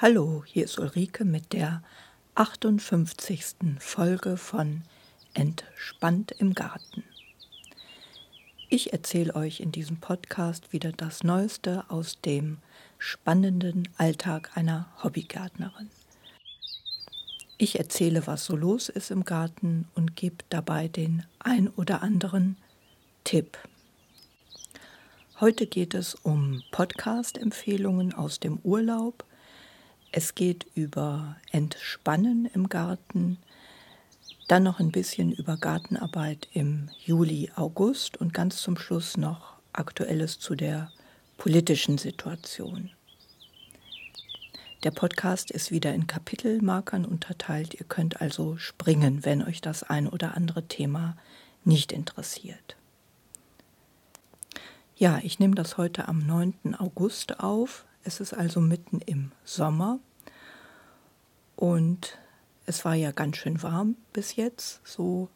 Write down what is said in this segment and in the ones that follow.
Hallo, hier ist Ulrike mit der 58. Folge von Entspannt im Garten. Ich erzähle euch in diesem Podcast wieder das Neueste aus dem spannenden Alltag einer Hobbygärtnerin. Ich erzähle, was so los ist im Garten und gebe dabei den ein oder anderen Tipp. Heute geht es um Podcast-Empfehlungen aus dem Urlaub es geht über Entspannen im Garten, dann noch ein bisschen über Gartenarbeit im Juli, August und ganz zum Schluss noch Aktuelles zu der politischen Situation. Der Podcast ist wieder in Kapitelmarkern unterteilt. Ihr könnt also springen, wenn euch das ein oder andere Thema nicht interessiert. Ja, ich nehme das heute am 9. August auf. Es ist also mitten im Sommer und es war ja ganz schön warm bis jetzt, so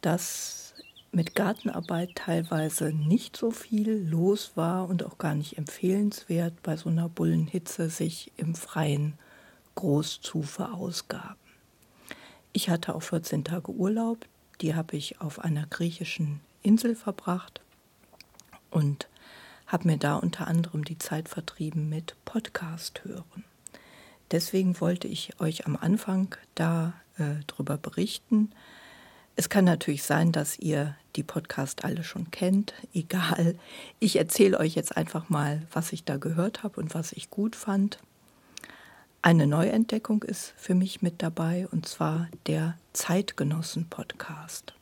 dass mit Gartenarbeit teilweise nicht so viel los war und auch gar nicht empfehlenswert, bei so einer Bullenhitze sich im Freien groß zu verausgaben. Ich hatte auch 14 Tage Urlaub, die habe ich auf einer griechischen Insel verbracht und habe mir da unter anderem die Zeit vertrieben mit Podcast hören. Deswegen wollte ich euch am Anfang da äh, drüber berichten. Es kann natürlich sein, dass ihr die Podcast alle schon kennt. Egal. Ich erzähle euch jetzt einfach mal, was ich da gehört habe und was ich gut fand. Eine Neuentdeckung ist für mich mit dabei und zwar der Zeitgenossen-Podcast.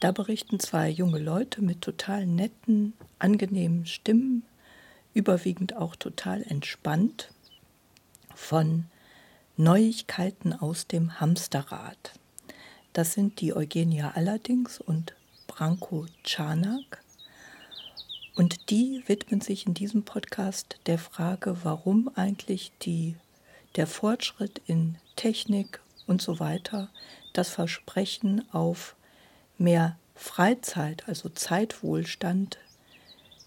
Da berichten zwei junge Leute mit total netten, angenehmen Stimmen, überwiegend auch total entspannt, von Neuigkeiten aus dem Hamsterrad. Das sind die Eugenia Allerdings und Branko Czarnak. Und die widmen sich in diesem Podcast der Frage, warum eigentlich die, der Fortschritt in Technik und so weiter das Versprechen auf mehr Freizeit, also Zeitwohlstand,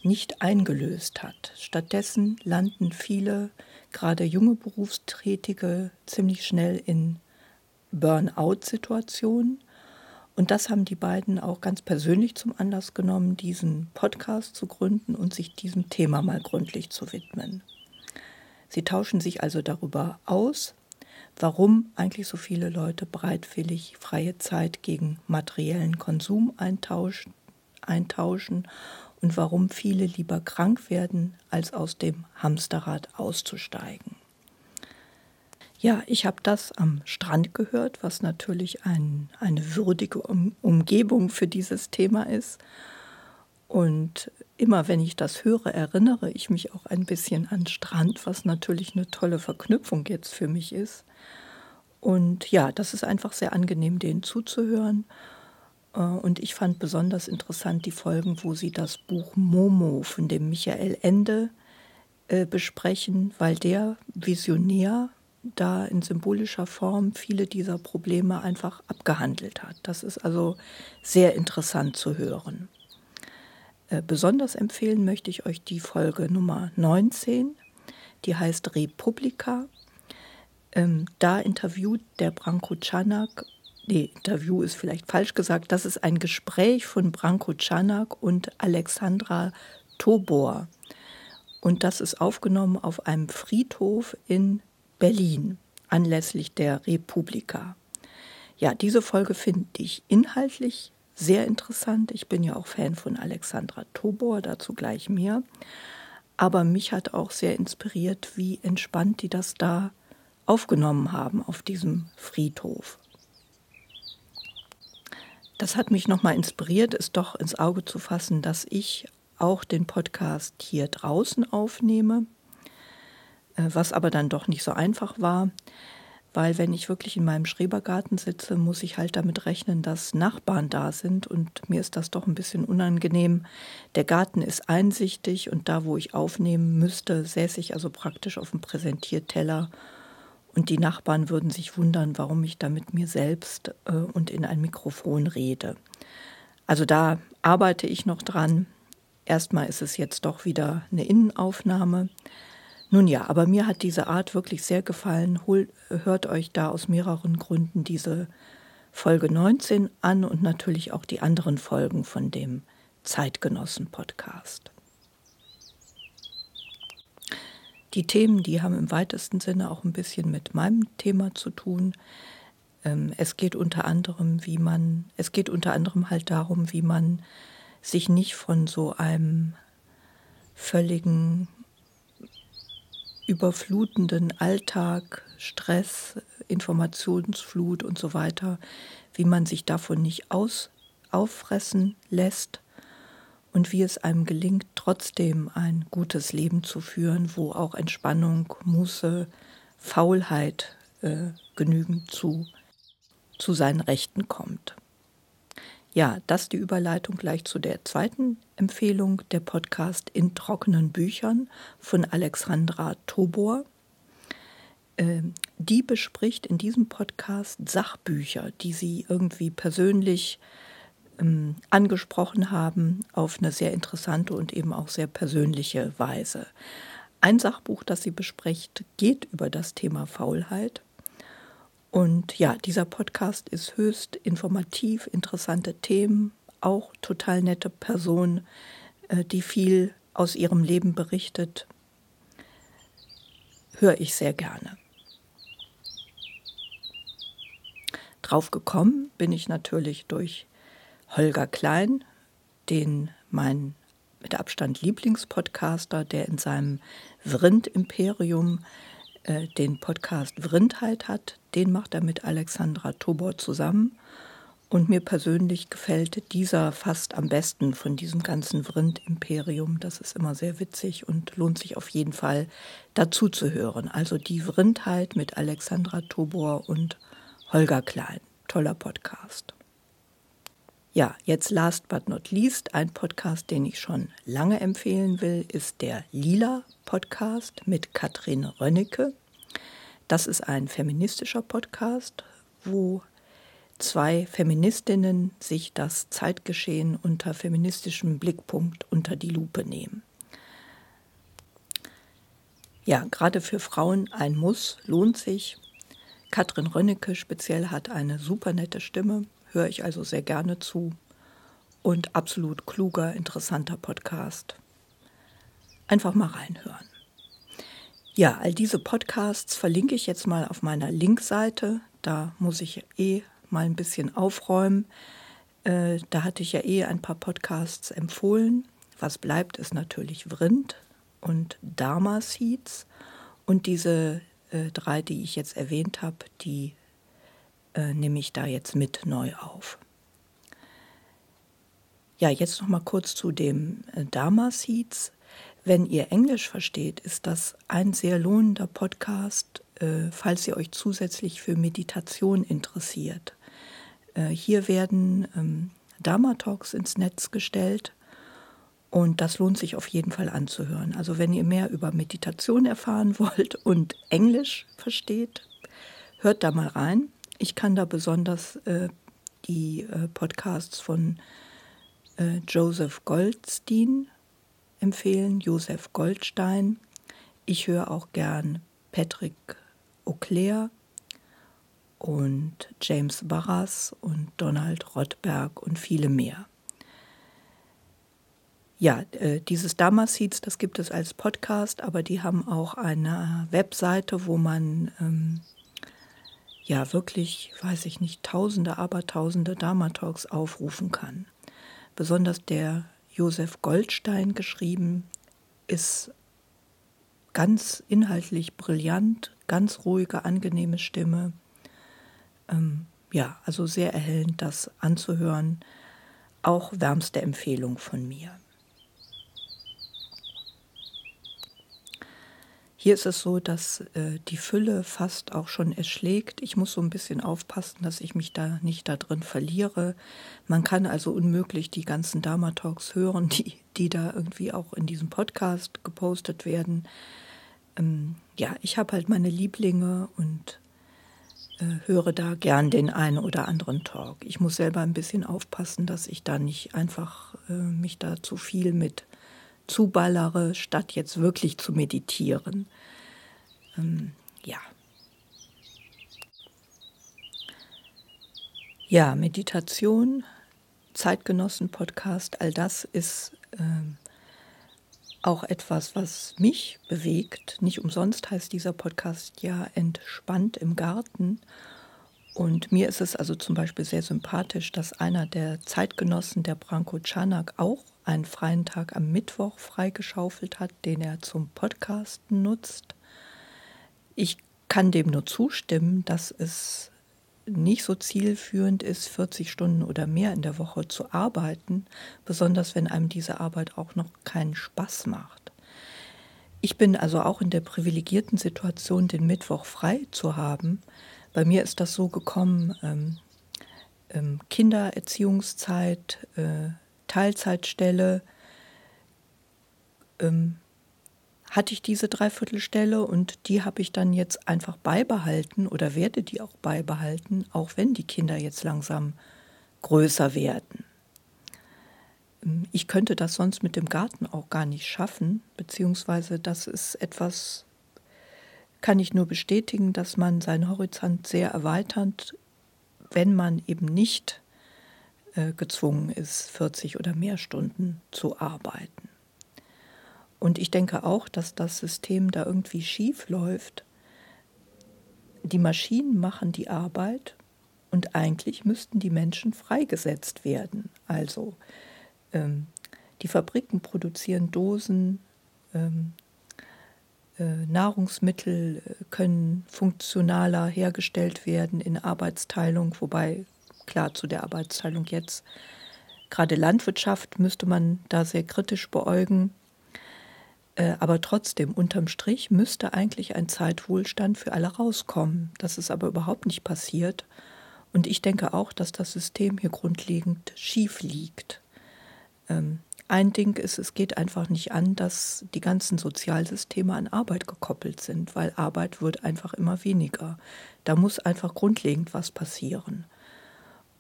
nicht eingelöst hat. Stattdessen landen viele, gerade junge Berufstätige, ziemlich schnell in Burnout-Situationen. Und das haben die beiden auch ganz persönlich zum Anlass genommen, diesen Podcast zu gründen und sich diesem Thema mal gründlich zu widmen. Sie tauschen sich also darüber aus, warum eigentlich so viele Leute bereitwillig freie Zeit gegen materiellen Konsum eintauschen, eintauschen und warum viele lieber krank werden, als aus dem Hamsterrad auszusteigen. Ja, ich habe das am Strand gehört, was natürlich ein, eine würdige um Umgebung für dieses Thema ist. Und immer wenn ich das höre, erinnere ich mich auch ein bisschen an Strand, was natürlich eine tolle Verknüpfung jetzt für mich ist. Und ja, das ist einfach sehr angenehm, denen zuzuhören. Äh, und ich fand besonders interessant die Folgen, wo sie das Buch Momo von dem Michael Ende äh, besprechen, weil der Visionär da in symbolischer Form viele dieser Probleme einfach abgehandelt hat. Das ist also sehr interessant zu hören. Äh, besonders empfehlen möchte ich euch die Folge Nummer 19, die heißt Republika. Ähm, da interviewt der Branko Czanak nee, Interview ist vielleicht falsch gesagt, das ist ein Gespräch von Branko Czanak und Alexandra Tobor. Und das ist aufgenommen auf einem Friedhof in Berlin anlässlich der Republika. Ja, diese Folge finde ich inhaltlich sehr interessant. Ich bin ja auch Fan von Alexandra Tobor, dazu gleich mehr. Aber mich hat auch sehr inspiriert, wie entspannt die das da aufgenommen haben auf diesem Friedhof. Das hat mich nochmal inspiriert, es doch ins Auge zu fassen, dass ich auch den Podcast hier draußen aufnehme, äh, was aber dann doch nicht so einfach war, weil wenn ich wirklich in meinem Schrebergarten sitze, muss ich halt damit rechnen, dass Nachbarn da sind und mir ist das doch ein bisschen unangenehm. Der Garten ist einsichtig und da, wo ich aufnehmen müsste, säße ich also praktisch auf dem Präsentierteller und die Nachbarn würden sich wundern, warum ich da mit mir selbst äh, und in ein Mikrofon rede. Also da arbeite ich noch dran. Erstmal ist es jetzt doch wieder eine Innenaufnahme. Nun ja, aber mir hat diese Art wirklich sehr gefallen. Hol, hört euch da aus mehreren Gründen diese Folge 19 an und natürlich auch die anderen Folgen von dem Zeitgenossen-Podcast. Die Themen, die haben im weitesten Sinne auch ein bisschen mit meinem Thema zu tun. Ähm, es geht unter anderem, wie man, es geht unter anderem halt darum, wie man sich nicht von so einem völligen überflutenden Alltag, Stress, Informationsflut und so weiter, wie man sich davon nicht aus, auffressen lässt und wie es einem gelingt, trotzdem ein gutes Leben zu führen, wo auch Entspannung, Muße, Faulheit äh, genügend zu, zu seinen Rechten kommt. Ja, das die Überleitung gleich zu der zweiten Empfehlung, der Podcast in trockenen Büchern von Alexandra Tobor. Ähm, die bespricht in diesem Podcast Sachbücher, die sie irgendwie persönlich ähm, angesprochen haben, auf eine sehr interessante und eben auch sehr persönliche Weise. Ein Sachbuch, das sie bespricht, geht über das Thema Faulheit. Und ja, dieser Podcast ist höchst informativ, interessante Themen, auch total nette Person, äh, die viel aus ihrem Leben berichtet, höre ich sehr gerne. Drauf gekommen bin ich natürlich durch Holger Klein, den mein mit Abstand Lieblingspodcaster, der in seinem Vrind-Imperium äh, den Podcast Vrindheit hat. Den macht er mit Alexandra Tobor zusammen. Und mir persönlich gefällt dieser fast am besten von diesem ganzen Vrind-Imperium. Das ist immer sehr witzig und lohnt sich auf jeden Fall dazu zu hören. Also die Vrindheit mit Alexandra Tobor und Holger Klein. Toller Podcast. Ja, jetzt last but not least, ein Podcast, den ich schon lange empfehlen will, ist der Lila Podcast mit Katrin Rönnecke. Das ist ein feministischer Podcast, wo zwei Feministinnen sich das Zeitgeschehen unter feministischem Blickpunkt unter die Lupe nehmen. Ja, gerade für Frauen ein Muss, lohnt sich. Katrin Rönnecke speziell hat eine super nette Stimme, höre ich also sehr gerne zu. Und absolut kluger, interessanter Podcast. Einfach mal reinhören. Ja, all diese Podcasts verlinke ich jetzt mal auf meiner Linkseite. Da muss ich eh mal ein bisschen aufräumen. Äh, da hatte ich ja eh ein paar Podcasts empfohlen. Was bleibt, ist natürlich Vrind und Dharma Seeds. Und diese äh, drei, die ich jetzt erwähnt habe, die äh, nehme ich da jetzt mit neu auf. Ja, jetzt noch mal kurz zu dem äh, Dharma Seeds. Wenn ihr Englisch versteht, ist das ein sehr lohnender Podcast, äh, falls ihr euch zusätzlich für Meditation interessiert. Äh, hier werden ähm, Dharma Talks ins Netz gestellt und das lohnt sich auf jeden Fall anzuhören. Also wenn ihr mehr über Meditation erfahren wollt und Englisch versteht, hört da mal rein. Ich kann da besonders äh, die äh, Podcasts von äh, Joseph Goldstein empfehlen, Joseph Goldstein. Ich höre auch gern Patrick Auclair und James Barras und Donald Rothberg und viele mehr. Ja, äh, dieses Damaseeds, das gibt es als Podcast, aber die haben auch eine Webseite, wo man ähm, ja wirklich, weiß ich nicht, tausende, aber tausende Dharma-Talks aufrufen kann. Besonders der Josef Goldstein geschrieben ist ganz inhaltlich brillant, ganz ruhige, angenehme Stimme. Ähm, ja, also sehr erhellend, das anzuhören. Auch wärmste Empfehlung von mir. Hier ist es so, dass äh, die Fülle fast auch schon erschlägt. Ich muss so ein bisschen aufpassen, dass ich mich da nicht da drin verliere. Man kann also unmöglich die ganzen Dharma-Talks hören, die, die da irgendwie auch in diesem Podcast gepostet werden. Ähm, ja, ich habe halt meine Lieblinge und äh, höre da gern den einen oder anderen Talk. Ich muss selber ein bisschen aufpassen, dass ich da nicht einfach äh, mich da zu viel mit zuballere, statt jetzt wirklich zu meditieren. Ähm, ja. Ja, Meditation, Zeitgenossen-Podcast, all das ist ähm, auch etwas, was mich bewegt. Nicht umsonst heißt dieser Podcast ja entspannt im Garten. Und mir ist es also zum Beispiel sehr sympathisch, dass einer der Zeitgenossen, der Branko Czanak, auch einen freien Tag am Mittwoch freigeschaufelt hat, den er zum Podcasten nutzt. Ich kann dem nur zustimmen, dass es nicht so zielführend ist, 40 Stunden oder mehr in der Woche zu arbeiten, besonders wenn einem diese Arbeit auch noch keinen Spaß macht. Ich bin also auch in der privilegierten Situation, den Mittwoch frei zu haben. Bei mir ist das so gekommen, ähm, ähm, Kindererziehungszeit, äh, Teilzeitstelle, ähm, hatte ich diese Dreiviertelstelle und die habe ich dann jetzt einfach beibehalten oder werde die auch beibehalten, auch wenn die Kinder jetzt langsam größer werden. Ähm, ich könnte das sonst mit dem Garten auch gar nicht schaffen, beziehungsweise das ist etwas, kann ich nur bestätigen, dass man seinen Horizont sehr erweitert, wenn man eben nicht äh, gezwungen ist, 40 oder mehr Stunden zu arbeiten. Und ich denke auch, dass das System da irgendwie schief läuft. Die Maschinen machen die Arbeit und eigentlich müssten die Menschen freigesetzt werden. Also ähm, die Fabriken produzieren Dosen, ähm, äh, Nahrungsmittel äh, können funktionaler hergestellt werden in Arbeitsteilung, wobei klar zu der Arbeitsteilung jetzt gerade Landwirtschaft müsste man da sehr kritisch beäugen. Äh, aber trotzdem, unterm Strich müsste eigentlich ein Zeitwohlstand für alle rauskommen. Das ist aber überhaupt nicht passiert. Und ich denke auch, dass das System hier grundlegend schief liegt. Ähm, ein Ding ist, es geht einfach nicht an, dass die ganzen Sozialsysteme an Arbeit gekoppelt sind, weil Arbeit wird einfach immer weniger. Da muss einfach grundlegend was passieren.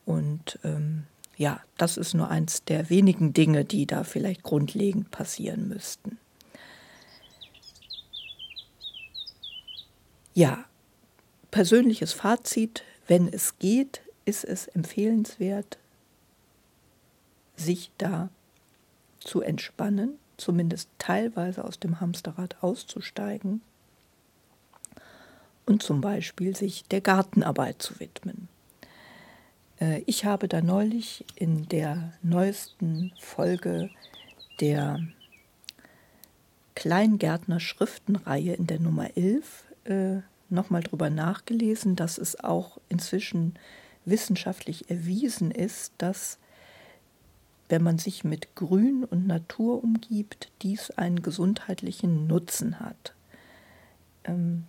Und ähm, ja, das ist nur eins der wenigen Dinge, die da vielleicht grundlegend passieren müssten. Ja, persönliches Fazit, wenn es geht, ist es empfehlenswert, sich da zu entspannen, zumindest teilweise aus dem Hamsterrad auszusteigen und zum Beispiel sich der Gartenarbeit zu widmen. Äh, ich habe da neulich in der neuesten Folge der Kleingärtner Schriftenreihe in der Nummer 11 äh, nochmal drüber nachgelesen, dass es auch inzwischen wissenschaftlich erwiesen ist, dass wenn man sich mit Grün und Natur umgibt, dies einen gesundheitlichen Nutzen hat. Ähm,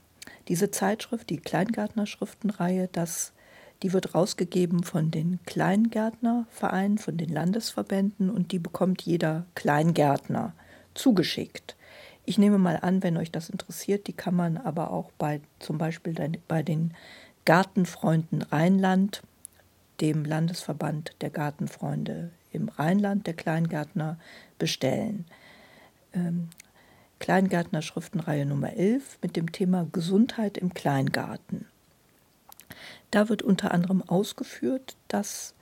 diese Zeitschrift, die Kleingärtner-Schriftenreihe, das, die wird rausgegeben von den Kleingärtnervereinen, von den Landesverbänden und die bekommt jeder Kleingärtner zugeschickt. Ich nehme mal an, wenn euch das interessiert, die kann man aber auch bei zum Beispiel bei den Gartenfreunden Rheinland, dem Landesverband der Gartenfreunde im Rheinland, der Kleingärtner, bestellen. Ähm, Kleingärtner Schriftenreihe Nummer 11 mit dem Thema Gesundheit im Kleingarten. Da wird unter anderem ausgeführt, dass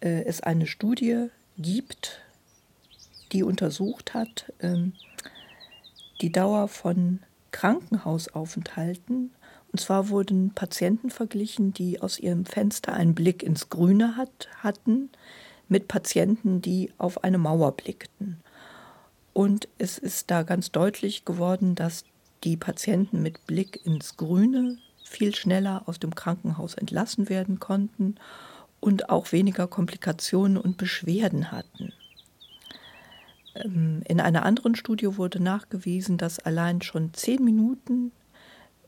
äh, es eine Studie gibt, die untersucht hat, ähm, die Dauer von Krankenhausaufenthalten. Und zwar wurden Patienten verglichen, die aus ihrem Fenster einen Blick ins Grüne hat, hatten, mit Patienten, die auf eine Mauer blickten. Und es ist da ganz deutlich geworden, dass die Patienten mit Blick ins Grüne viel schneller aus dem Krankenhaus entlassen werden konnten und auch weniger Komplikationen und Beschwerden hatten. Ähm, in einer anderen Studie wurde nachgewiesen, dass allein schon zehn Minuten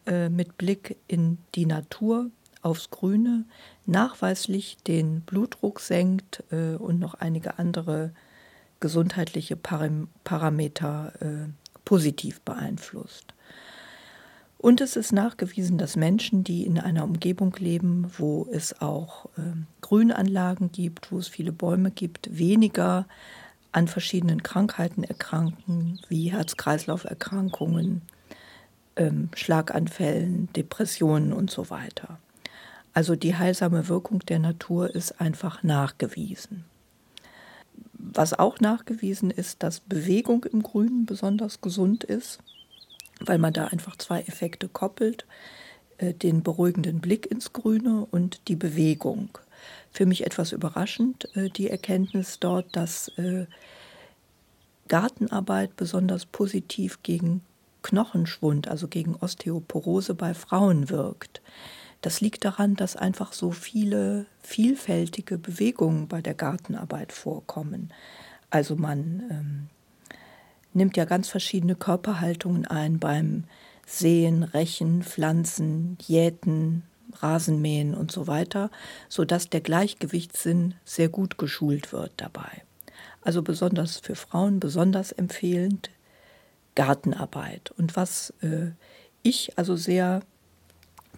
äh, mit Blick in die Natur aufs Grüne nachweislich den Blutdruck senkt äh, und noch einige andere gesundheitliche Parameter äh, positiv beeinflusst. Und es ist nachgewiesen, dass Menschen, die in einer Umgebung leben, wo es auch Grünanlagen gibt, wo es viele Bäume gibt, weniger an verschiedenen Krankheiten erkranken, wie Herz-Kreislauf-Erkrankungen, ähm, Schlaganfällen, Depressionen und so weiter. Also die heilsame Wirkung der Natur ist einfach nachgewiesen. Was auch nachgewiesen ist, dass Bewegung im Grünen besonders gesund ist, weil man da einfach zwei Effekte koppelt, äh, den beruhigenden Blick ins Grüne und die Bewegung. Für mich etwas überraschend äh, die Erkenntnis dort, dass äh, Gartenarbeit besonders positiv gegen Knochenschwund, also gegen Osteoporose bei Frauen wirkt. Das liegt daran, dass einfach so viele vielfältige Bewegungen bei der Gartenarbeit vorkommen. Also man ähm, nimmt ja ganz verschiedene Körperhaltungen ein beim Säen, Rechen, Pflanzen, Jäten, Rasenmähen und so weiter, sodass der Gleichgewichtssinn sehr gut geschult wird dabei. Also besonders für Frauen besonders empfehlend Gartenarbeit. Und was äh, ich also sehr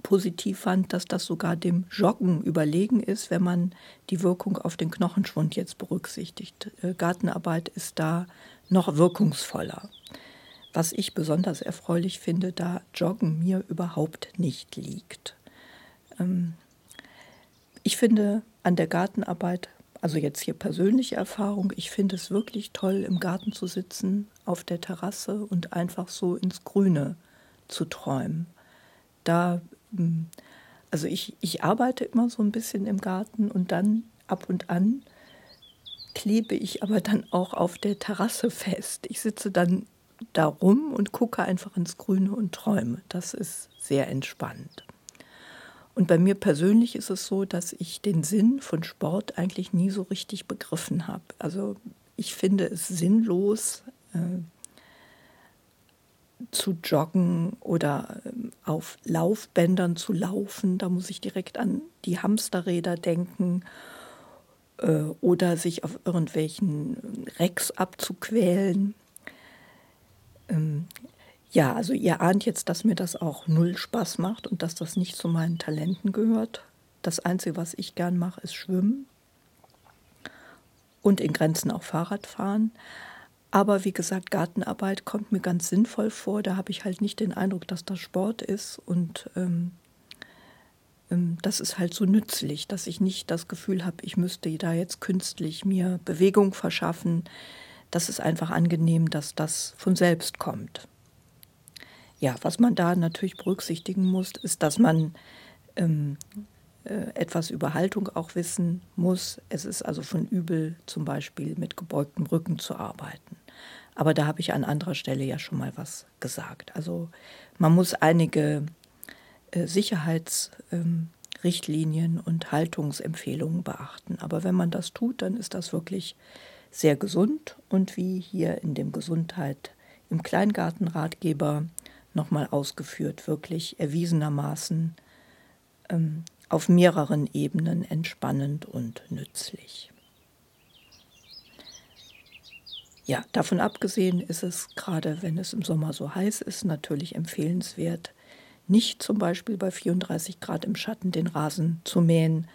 positiv fand, dass das sogar dem Joggen überlegen ist, wenn man die Wirkung auf den Knochenschwund jetzt berücksichtigt. Äh, Gartenarbeit ist da noch wirkungsvoller. Was ich besonders erfreulich finde, da Joggen mir überhaupt nicht liegt. Ähm, ich finde an der Gartenarbeit, also jetzt hier persönliche Erfahrung, ich finde es wirklich toll, im Garten zu sitzen, auf der Terrasse und einfach so ins Grüne zu träumen. Da. Also ich, ich arbeite immer so ein bisschen im Garten und dann ab und an klebe ich aber dann auch auf der Terrasse fest. Ich sitze dann da rum und gucke einfach ins Grüne und träume. Das ist sehr entspannt. Und bei mir persönlich ist es so, dass ich den Sinn von Sport eigentlich nie so richtig begriffen habe. Also ich finde es sinnlos, äh, zu joggen oder ähm, auf Laufbändern zu laufen. Da muss ich direkt an die Hamsterräder denken äh, oder sich auf irgendwelchen Recks abzuquälen. Ähm, ja, also ihr ahnt jetzt, dass mir das auch null Spaß macht und dass das nicht zu meinen Talenten gehört. Das Einzige, was ich gern mache, ist Schwimmen und in Grenzen auch Fahrrad fahren. Aber wie gesagt, Gartenarbeit kommt mir ganz sinnvoll vor. Da habe ich halt nicht den Eindruck, dass das Sport ist. Und ähm, ähm, das ist halt so nützlich, dass ich nicht das Gefühl habe, ich müsste da jetzt künstlich mir Bewegung verschaffen. Das ist einfach angenehm, dass das von selbst kommt. Ja, was man da natürlich berücksichtigen muss, ist, dass man ähm, äh, etwas über Haltung auch wissen muss. Es ist also von übel, zum Beispiel mit gebeugtem Rücken zu arbeiten. Aber da habe ich an anderer Stelle ja schon mal was gesagt. Also man muss einige äh, Sicherheitsrichtlinien ähm, und Haltungsempfehlungen beachten. Aber wenn man das tut, dann ist das wirklich sehr gesund und wie hier in dem Gesundheit im Kleingartenratgeber nochmal ausgeführt, wirklich erwiesenermaßen ähm, auf mehreren Ebenen entspannend und nützlich. Ja, davon abgesehen ist es gerade, wenn es im Sommer so heiß ist, natürlich empfehlenswert, nicht zum Beispiel bei 34 Grad im Schatten den Rasen zu mähen.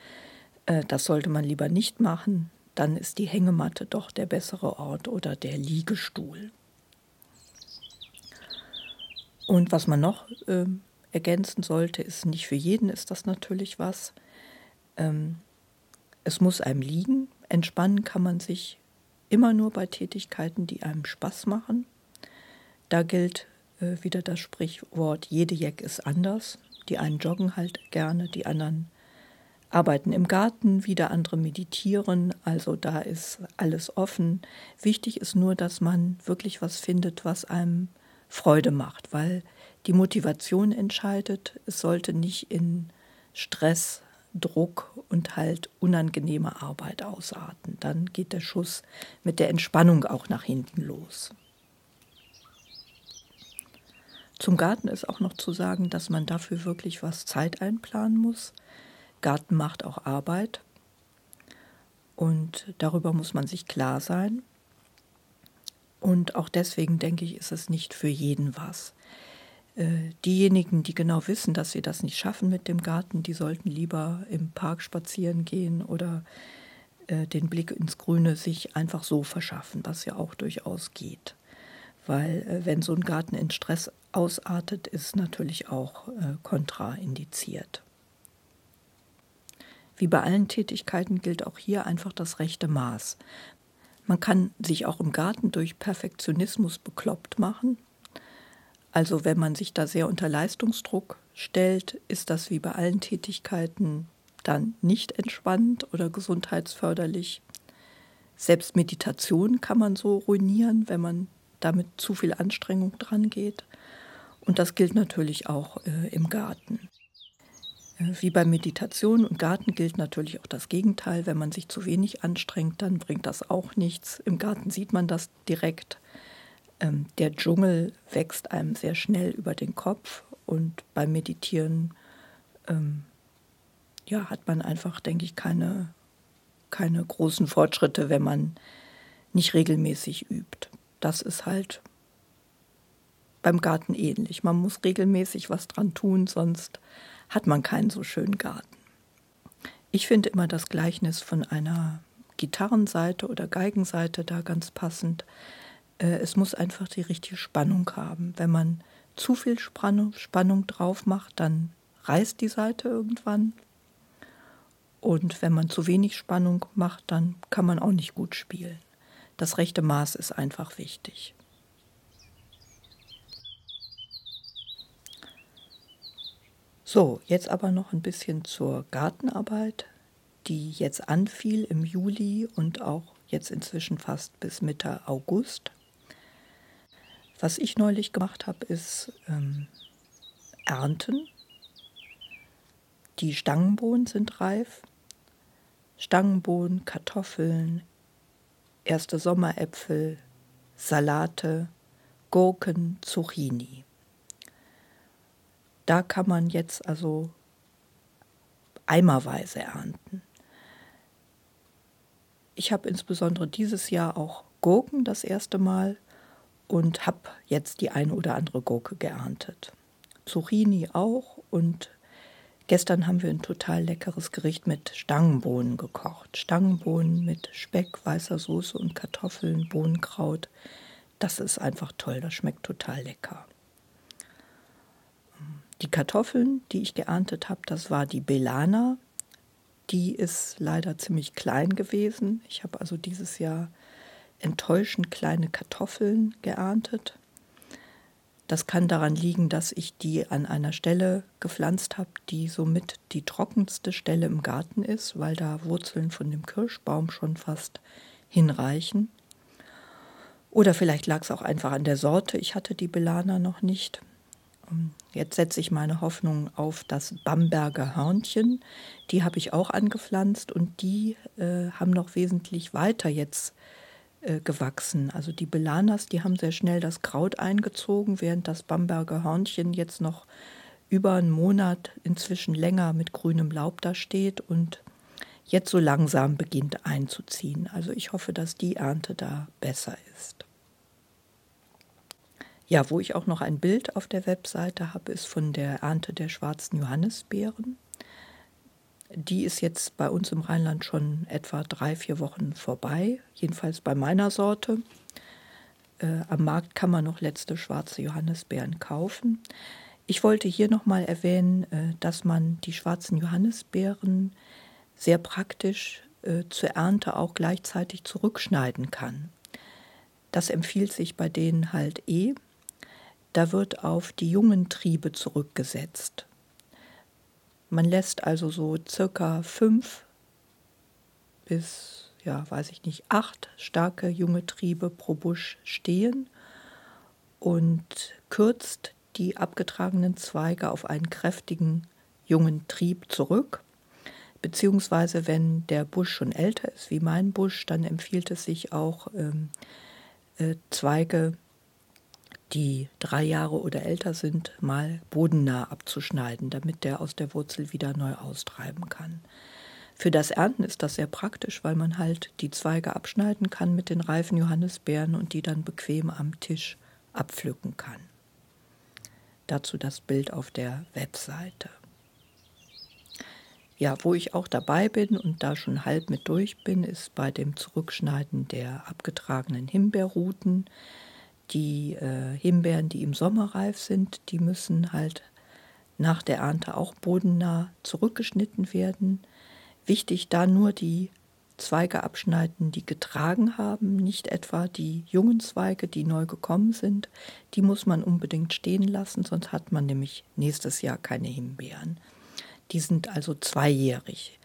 Äh, das sollte man lieber nicht machen. Dann ist die Hängematte doch der bessere Ort oder der Liegestuhl. Und was man noch äh, ergänzen sollte, ist nicht für jeden ist das natürlich was. Ähm, es muss einem liegen. Entspannen kann man sich immer nur bei Tätigkeiten, die einem Spaß machen. Da gilt äh, wieder das Sprichwort, jede Jack ist anders. Die einen joggen halt gerne, die anderen arbeiten im Garten, wieder andere meditieren. Also da ist alles offen. Wichtig ist nur, dass man wirklich was findet, was einem Freude macht, weil die Motivation entscheidet. Es sollte nicht in Stress, Druck und halt unangenehme Arbeit ausarten. Dann geht der Schuss mit der Entspannung auch nach hinten los. Zum Garten ist auch noch zu sagen, dass man dafür wirklich was Zeit einplanen muss. Garten macht auch Arbeit und darüber muss man sich klar sein. Und auch deswegen denke ich, ist es nicht für jeden was. Äh, diejenigen, die genau wissen, dass sie das nicht schaffen mit dem Garten, die sollten lieber im Park spazieren gehen oder äh, den Blick ins Grüne sich einfach so verschaffen, was ja auch durchaus geht. Weil äh, wenn so ein Garten in Stress ausartet, ist natürlich auch kontraindiziert. Wie bei allen Tätigkeiten gilt auch hier einfach das rechte Maß. Man kann sich auch im Garten durch Perfektionismus bekloppt machen. Also wenn man sich da sehr unter Leistungsdruck stellt, ist das wie bei allen Tätigkeiten dann nicht entspannend oder gesundheitsförderlich. Selbst Meditation kann man so ruinieren, wenn man damit zu viel Anstrengung dran geht. Und das gilt natürlich auch äh, im Garten. Äh, wie bei Meditation und Garten gilt natürlich auch das Gegenteil. Wenn man sich zu wenig anstrengt, dann bringt das auch nichts. Im Garten sieht man das direkt. Ähm, der Dschungel wächst einem sehr schnell über den Kopf und beim Meditieren ähm, ja, hat man einfach, denke ich, keine, keine großen Fortschritte, wenn man nicht regelmäßig übt. Das ist halt beim Garten ähnlich. Man muss regelmäßig was dran tun, sonst hat man keinen so schönen Garten. Ich finde immer das Gleichnis von einer Gitarrenseite oder Geigenseite da ganz passend. Äh, es muss einfach die richtige Spannung haben. Wenn man zu viel Spannung, Spannung drauf macht, dann reißt die Seite irgendwann. Und wenn man zu wenig Spannung macht, dann kann man auch nicht gut spielen. Das rechte Maß ist einfach wichtig. So, jetzt aber noch ein bisschen zur Gartenarbeit, die jetzt anfiel im Juli und auch jetzt inzwischen fast bis Mitte August. Was ich neulich gemacht habe, ist ähm, Ernten. Die Stangenbohnen sind reif. Stangenbohnen, Kartoffeln, erste Sommeräpfel, Salate, Gurken, Zucchini. Da kann man jetzt also eimerweise ernten. Ich habe insbesondere dieses Jahr auch Gurken das erste Mal und habe jetzt die eine oder andere Gurke geerntet. Zucchini auch und gestern haben wir ein total leckeres Gericht mit Stangenbohnen gekocht. Stangenbohnen mit Speck, weißer Soße und Kartoffeln, Bohnenkraut. Das ist einfach toll, das schmeckt total lecker. Die Kartoffeln, die ich geerntet habe, das war die Belana. Die ist leider ziemlich klein gewesen. Ich habe also dieses Jahr enttäuschend kleine Kartoffeln geerntet. Das kann daran liegen, dass ich die an einer Stelle gepflanzt habe, die somit die trockenste Stelle im Garten ist, weil da Wurzeln von dem Kirschbaum schon fast hinreichen. Oder vielleicht lag es auch einfach an der Sorte. Ich hatte die Belana noch nicht. Ähm, jetzt setze ich meine Hoffnung auf das Bamberger Hörnchen. Die habe ich auch angepflanzt und die äh, haben noch wesentlich weiter jetzt äh, gewachsen. Also die Belanas, die haben sehr schnell das Kraut eingezogen, während das Bamberger Hörnchen jetzt noch über einen Monat inzwischen länger mit grünem Laub da steht und jetzt so langsam beginnt einzuziehen. Also ich hoffe, dass die Ernte da besser ist. Ja, wo ich auch noch ein Bild auf der Webseite habe, ist von der Ernte der schwarzen Johannisbeeren. Die ist jetzt bei uns im Rheinland schon etwa drei, vier Wochen vorbei, jedenfalls bei meiner Sorte. Äh, am Markt kann man noch letzte schwarze Johannisbeeren kaufen. Ich wollte hier nochmal erwähnen, äh, dass man die schwarzen Johannisbeeren sehr praktisch äh, zur Ernte auch gleichzeitig zurückschneiden kann. Das empfiehlt sich bei denen halt eh, da wird auf die jungen Triebe zurückgesetzt. Man lässt also so circa fünf bis, ja, weiß ich nicht, acht starke junge Triebe pro Busch stehen und kürzt die abgetragenen Zweige auf einen kräftigen jungen Trieb zurück. Beziehungsweise, wenn der Busch schon älter ist, wie mein Busch, dann empfiehlt es sich auch, ähm, äh, Zweige die drei Jahre oder älter sind, mal bodennah abzuschneiden, damit der aus der Wurzel wieder neu austreiben kann. Für das Ernten ist das sehr praktisch, weil man halt die Zweige abschneiden kann mit den reifen Johannisbeeren und die dann bequem am Tisch abpflücken kann. Dazu das Bild auf der Webseite. Ja, wo ich auch dabei bin und da schon halb mit durch bin, ist bei dem Zurückschneiden der abgetragenen Himbeerruten. Die äh, Himbeeren, die im Sommer reif sind, die müssen halt nach der Ernte auch bodennah zurückgeschnitten werden. Wichtig da nur die Zweige abschneiden, die getragen haben, nicht etwa die jungen Zweige, die neu gekommen sind. Die muss man unbedingt stehen lassen, sonst hat man nämlich nächstes Jahr keine Himbeeren. Die sind also zweijährig.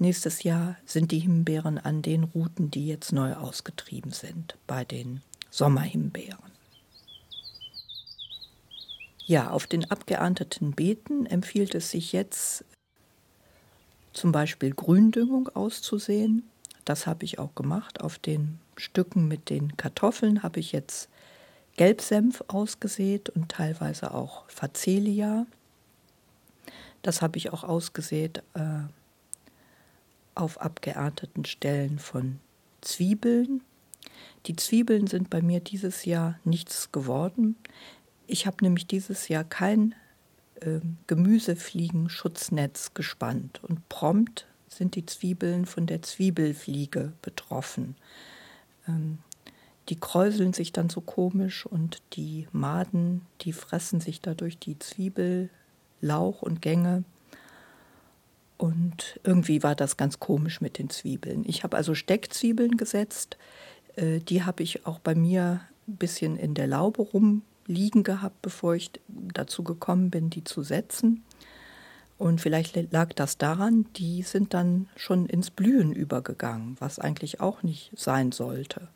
Nächstes Jahr sind die Himbeeren an den Routen, die jetzt neu ausgetrieben sind, bei den Sommerhimbeeren. Ja, auf den abgeernteten Beeten empfiehlt es sich jetzt zum Beispiel Gründüngung auszusehen. Das habe ich auch gemacht. Auf den Stücken mit den Kartoffeln habe ich jetzt Gelbsenf ausgesät und teilweise auch Facelia. Das habe ich auch ausgesät äh, auf abgeernteten Stellen von Zwiebeln. Die Zwiebeln sind bei mir dieses Jahr nichts geworden. Ich habe nämlich dieses Jahr kein äh, Gemüsefliegenschutznetz gespannt und prompt sind die Zwiebeln von der Zwiebelfliege betroffen. Ähm, die kräuseln sich dann so komisch und die Maden, die fressen sich dadurch die Zwiebel, Lauch und Gänge. Und irgendwie war das ganz komisch mit den Zwiebeln. Ich habe also Steckzwiebeln gesetzt. Äh, die habe ich auch bei mir ein bisschen in der Laube rumliegen gehabt, bevor ich dazu gekommen bin, die zu setzen. Und vielleicht lag das daran, die sind dann schon ins Blühen übergegangen, was eigentlich auch nicht sein sollte.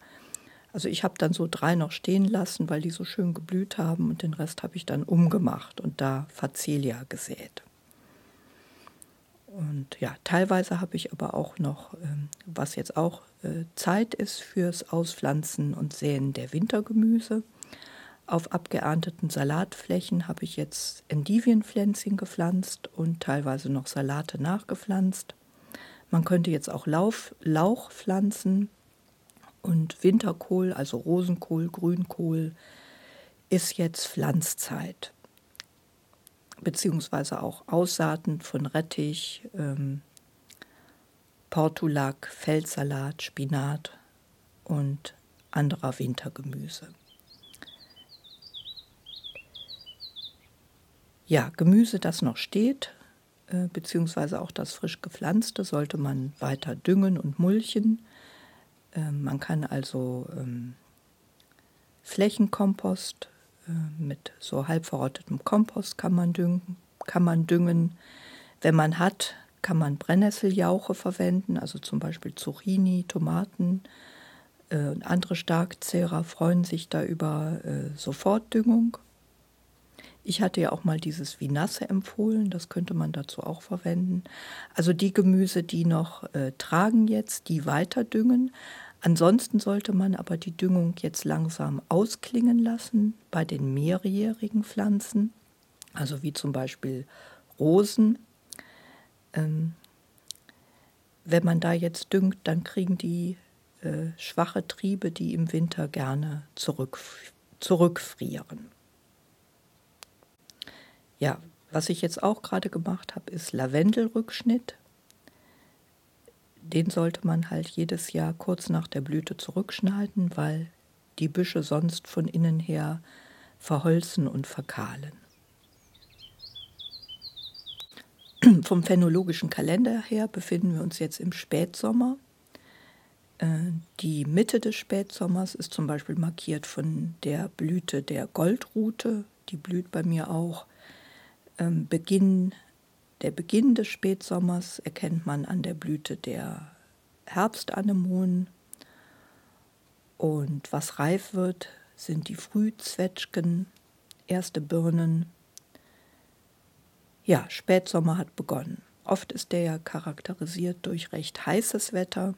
Also ich habe dann so drei noch stehen lassen, weil die so schön geblüht haben und den Rest habe ich dann umgemacht und da Facelia gesät. Und ja, teilweise habe ich aber auch noch, ähm, was jetzt auch Zeit ist fürs Auspflanzen und Säen der Wintergemüse. Auf abgeernteten Salatflächen habe ich jetzt Endivienpflänzchen gepflanzt und teilweise noch Salate nachgepflanzt. Man könnte jetzt auch Lauf, Lauch pflanzen, und Winterkohl, also Rosenkohl, Grünkohl, ist jetzt Pflanzzeit. Beziehungsweise auch Aussaaten von Rettich, ähm, Portulak, Feldsalat, Spinat und anderer Wintergemüse. Ja, Gemüse, das noch steht, äh, beziehungsweise auch das frisch gepflanzte, sollte man weiter düngen und mulchen ähm, man kann also ähm, Flächenkompost äh, mit so halb verrottetem Kompost kann man düngen, kann man düngen. Wenn man hat, kann man Brennnesseljauche verwenden, also zum Beispiel Zucchini, Tomaten äh, andere Starkzehrer freuen sich da über äh, Sofortdüngung. Ich hatte ja auch mal dieses Vinasse empfohlen, das könnte man dazu auch verwenden. Also die Gemüse, die noch äh, tragen jetzt, die weiter düngen. Ansonsten sollte man aber die Düngung jetzt langsam ausklingen lassen bei den mehrjährigen Pflanzen, also wie zum Beispiel Rosen. Ähm, wenn man da jetzt düngt, dann kriegen die äh, schwache Triebe, die im Winter gerne zurück, zurückfrieren. Ja, was ich jetzt auch gerade gemacht habe, ist Lavendelrückschnitt. Den sollte man halt jedes Jahr kurz nach der Blüte zurückschneiden, weil die Büsche sonst von innen her verholzen und verkahlen. Vom phänologischen Kalender her befinden wir uns jetzt im Spätsommer. Äh, die Mitte des Spätsommers ist zum Beispiel markiert von der Blüte der Goldrute. Die blüht bei mir auch ähm, Beginn, der Beginn des Spätsommers erkennt man an der Blüte der Herbstanemonen. Und was reif wird, sind die Frühzwetschgen, erste Birnen. Ja, Spätsommer hat begonnen. Oft ist der ja charakterisiert durch recht heißes Wetter.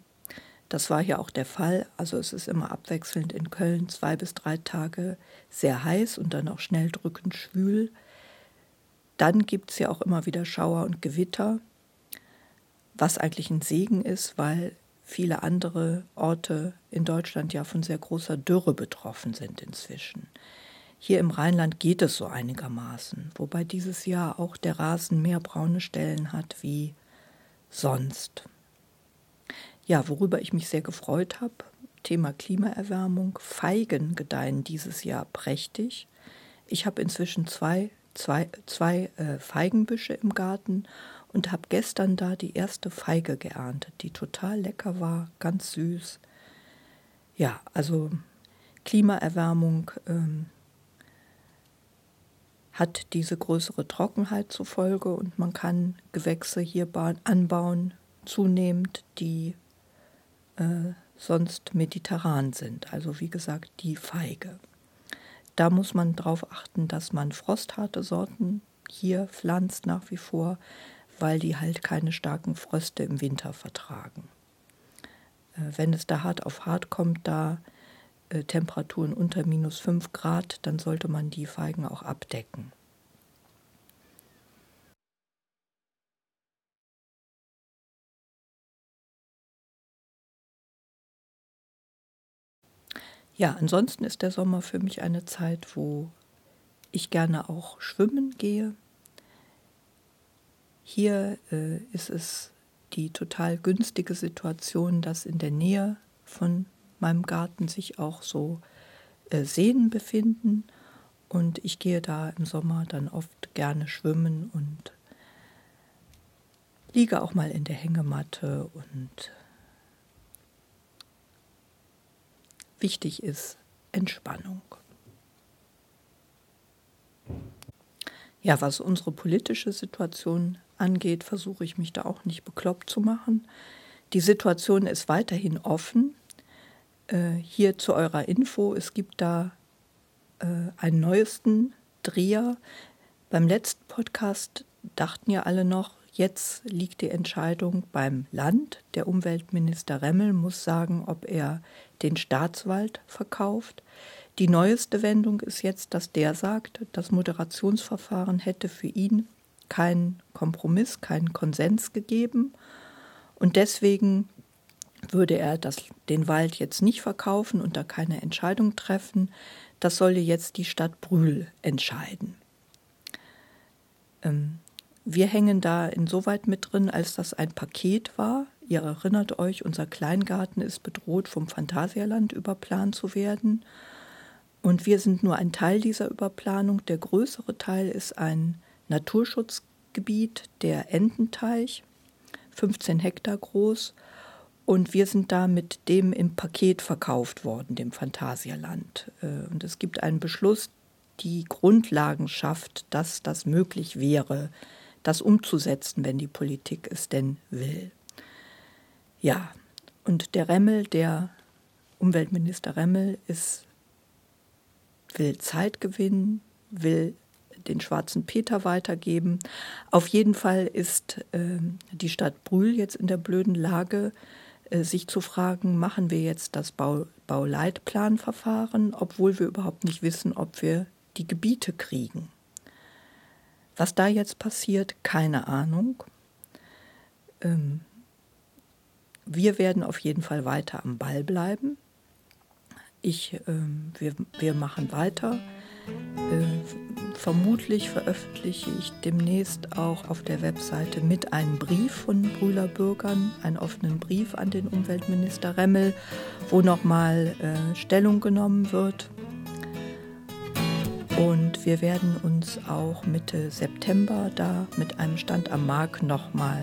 Das war hier auch der Fall. Also es ist immer abwechselnd in Köln zwei bis drei Tage sehr heiß und dann auch schnell drückend schwül. Dann gibt es ja auch immer wieder Schauer und Gewitter, was eigentlich ein Segen ist, weil viele andere Orte in Deutschland ja von sehr großer Dürre betroffen sind inzwischen. Hier im Rheinland geht es so einigermaßen, wobei dieses Jahr auch der Rasen mehr braune Stellen hat wie sonst. Ja, worüber ich mich sehr gefreut habe, Thema Klimaerwärmung. Feigen gedeihen dieses Jahr prächtig. Ich habe inzwischen zwei, zwei, zwei äh, Feigenbüsche im Garten und habe gestern da die erste Feige geerntet, die total lecker war, ganz süß. Ja, also Klimaerwärmung ähm, hat diese größere Trockenheit zur Folge und man kann Gewächse hier anbauen, zunehmend, die äh, sonst mediterran sind. Also wie gesagt, die Feige. Da muss man darauf achten, dass man frostharte Sorten hier pflanzt nach wie vor, weil die halt keine starken Fröste im Winter vertragen. Äh, wenn es da hart auf hart kommt, da äh, Temperaturen unter minus 5 Grad, dann sollte man die Feigen auch abdecken. Ja, ansonsten ist der Sommer für mich eine Zeit, wo ich gerne auch schwimmen gehe. Hier äh, ist es die total günstige Situation, dass in der Nähe von meinem Garten sich auch so äh, Seen befinden und ich gehe da im Sommer dann oft gerne schwimmen und liege auch mal in der Hängematte und wichtig ist Entspannung. Ja, was unsere politische Situation angeht, versuche ich mich da auch nicht bekloppt zu machen. Die Situation ist weiterhin offen. Äh, hier zu eurer Info, es gibt da äh, einen neuesten Dreher. Beim letzten Podcast dachten ja alle noch, jetzt liegt die Entscheidung beim Land. Der Umweltminister Remmel muss sagen, ob er den Staatswald verkauft. Die neueste Wendung ist jetzt, dass der sagt, das Moderationsverfahren hätte für ihn keinen Kompromiss, keinen Konsens gegeben und deswegen würde er das, den Wald jetzt nicht verkaufen und da keine Entscheidung treffen. Das solle jetzt die Stadt Brühl entscheiden. Ähm, wir hängen da insoweit mit drin, als das ein Paket war. Ihr erinnert euch, unser Kleingarten ist bedroht, vom Phantasialand überplant zu werden. Und wir sind nur ein Teil dieser Überplanung. Der größere Teil ist ein Naturschutzgebiet, der Ententeich, 15 Hektar groß. Und wir sind da mit dem im Paket verkauft worden, dem Phantasialand. Äh, und es gibt einen Beschluss, die Grundlagen schafft, dass das möglich wäre, das umzusetzen, wenn die Politik es denn will. Ja, und der Remmel, der Umweltminister Remmel, ist, will Zeit gewinnen, will den schwarzen Peter weitergeben. Auf jeden Fall ist äh, die Stadt Brühl jetzt in der blöden Lage, sich zu fragen, machen wir jetzt das Bau Bauleitplanverfahren, obwohl wir überhaupt nicht wissen, ob wir die Gebiete kriegen. Was da jetzt passiert, keine Ahnung. Ähm, wir werden auf jeden Fall weiter am Ball bleiben. Ich, ähm, wir, wir machen weiter. Äh, vermutlich veröffentliche ich demnächst auch auf der Webseite mit einem Brief von Brühler Bürgern, einen offenen Brief an den Umweltminister Remmel, wo nochmal äh, Stellung genommen wird. Und wir werden uns auch Mitte September da mit einem Stand am Markt nochmal